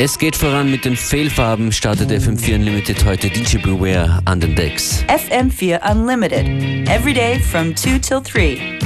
Es geht voran mit den Fehlfarben, startet FM4 Unlimited heute DJ Beware an den Decks. FM4 Unlimited, every day from 2 till 3.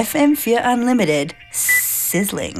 FM4 Unlimited, sizzling.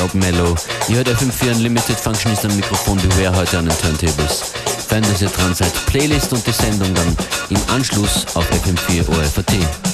Rob Mellow. Ihr hört FM4 Unlimited Functionist am Mikrofon. Beware heute an den Turntables. Fein, dass ihr dran seid. Playlist und die Sendung dann im Anschluss auf FM4 ORFAT.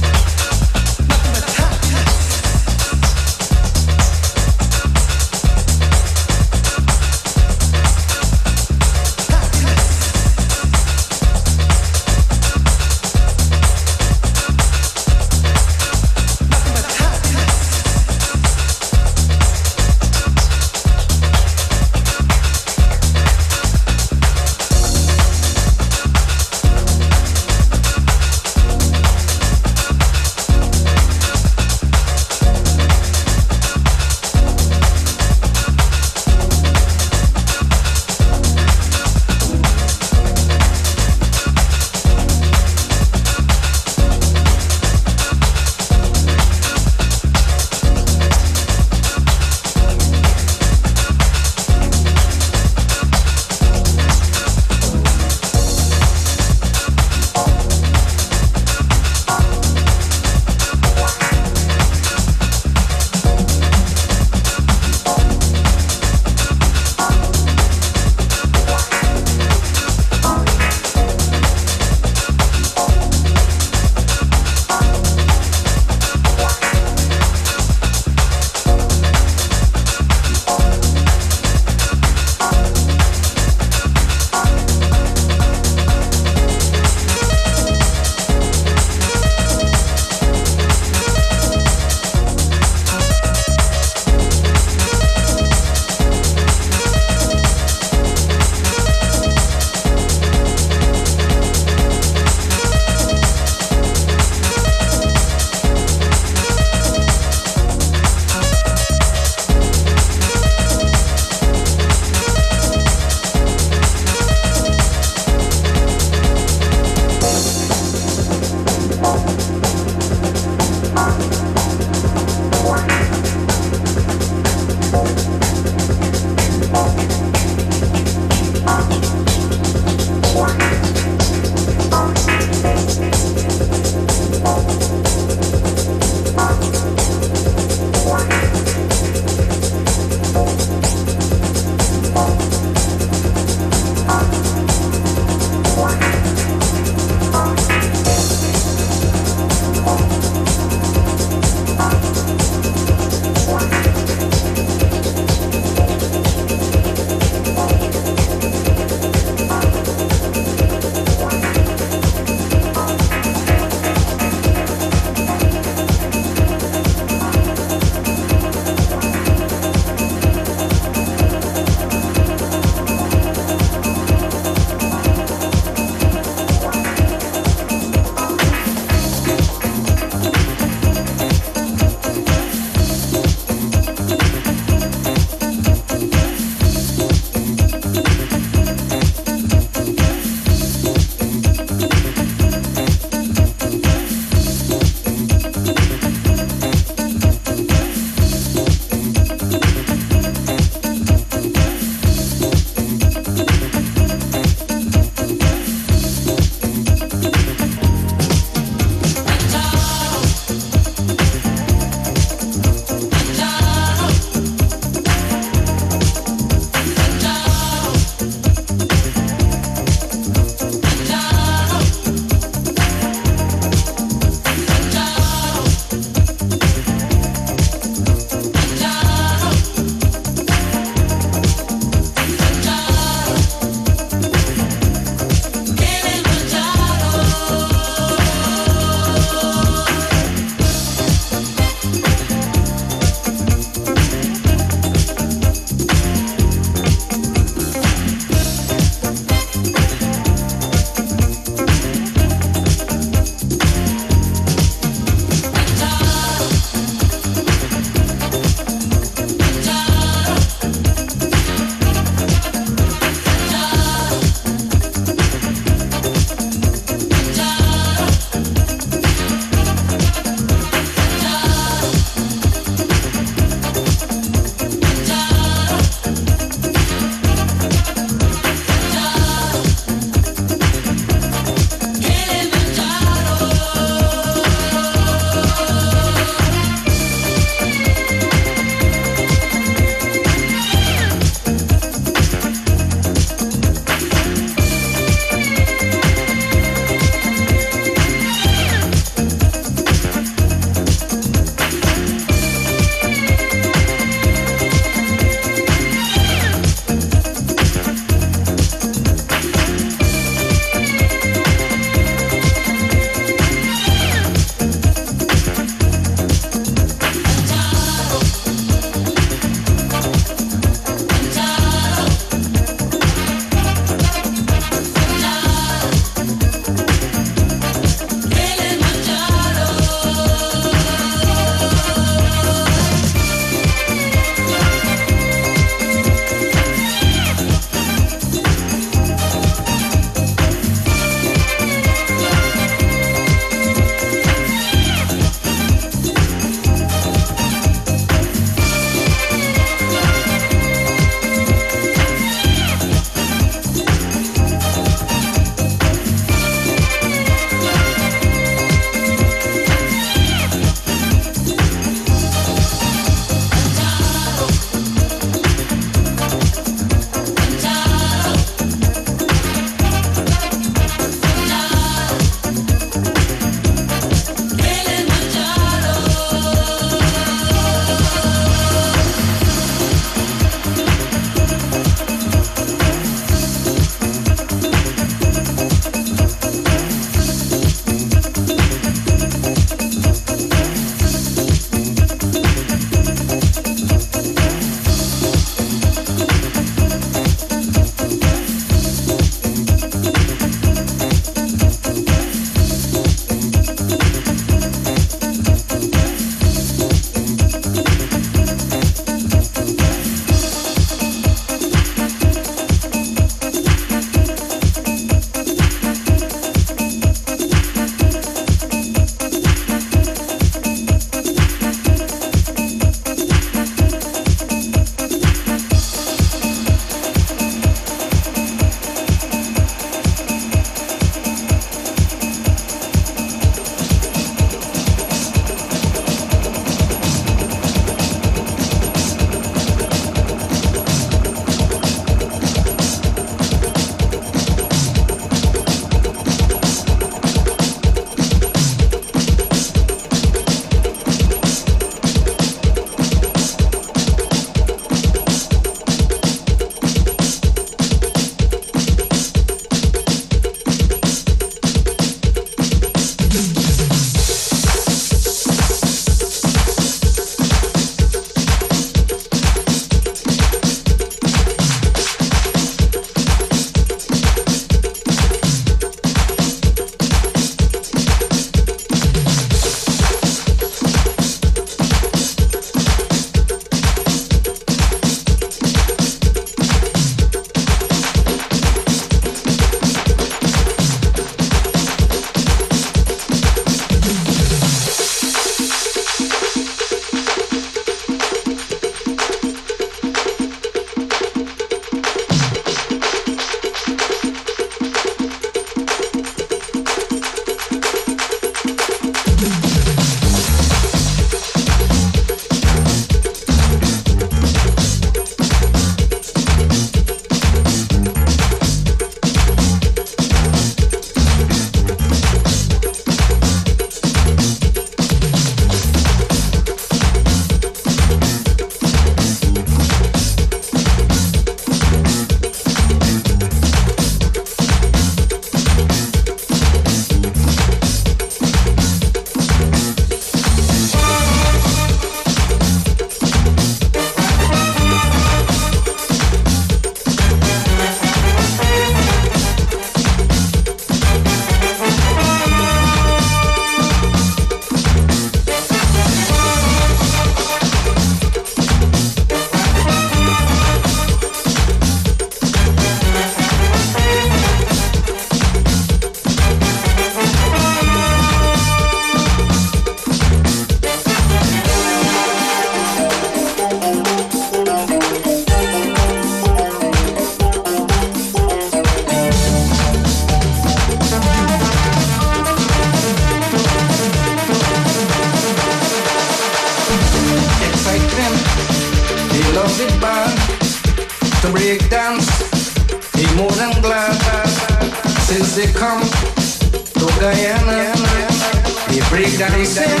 Sing.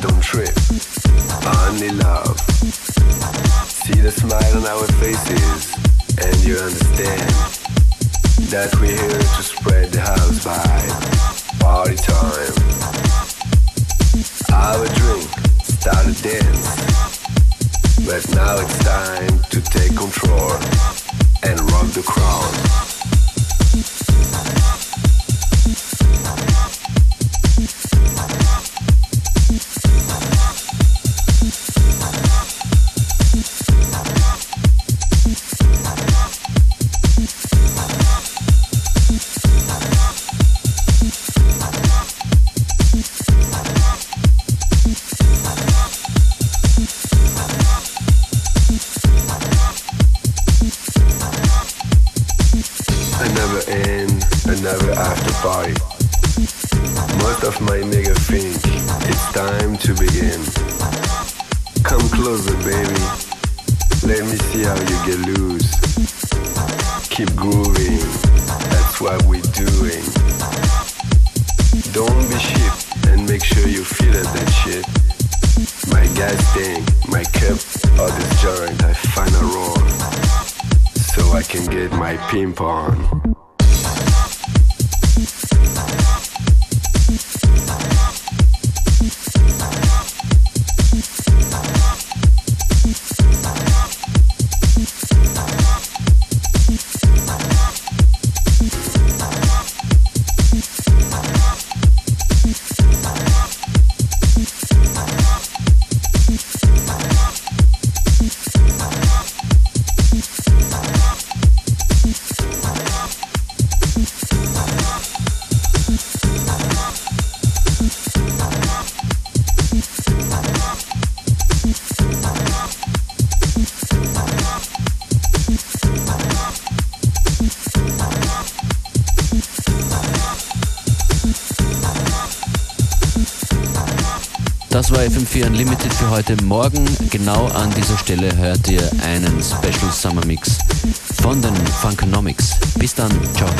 don't trip. Only love. See the smile on our faces, and you understand that we're here to spread the house vibe. Party time. Our drink a dance, but now it's time to take control and rock the crowd. FM4 Unlimited für heute. Morgen genau an dieser Stelle hört ihr einen Special Summer Mix von den Funkonomics. Bis dann, ciao.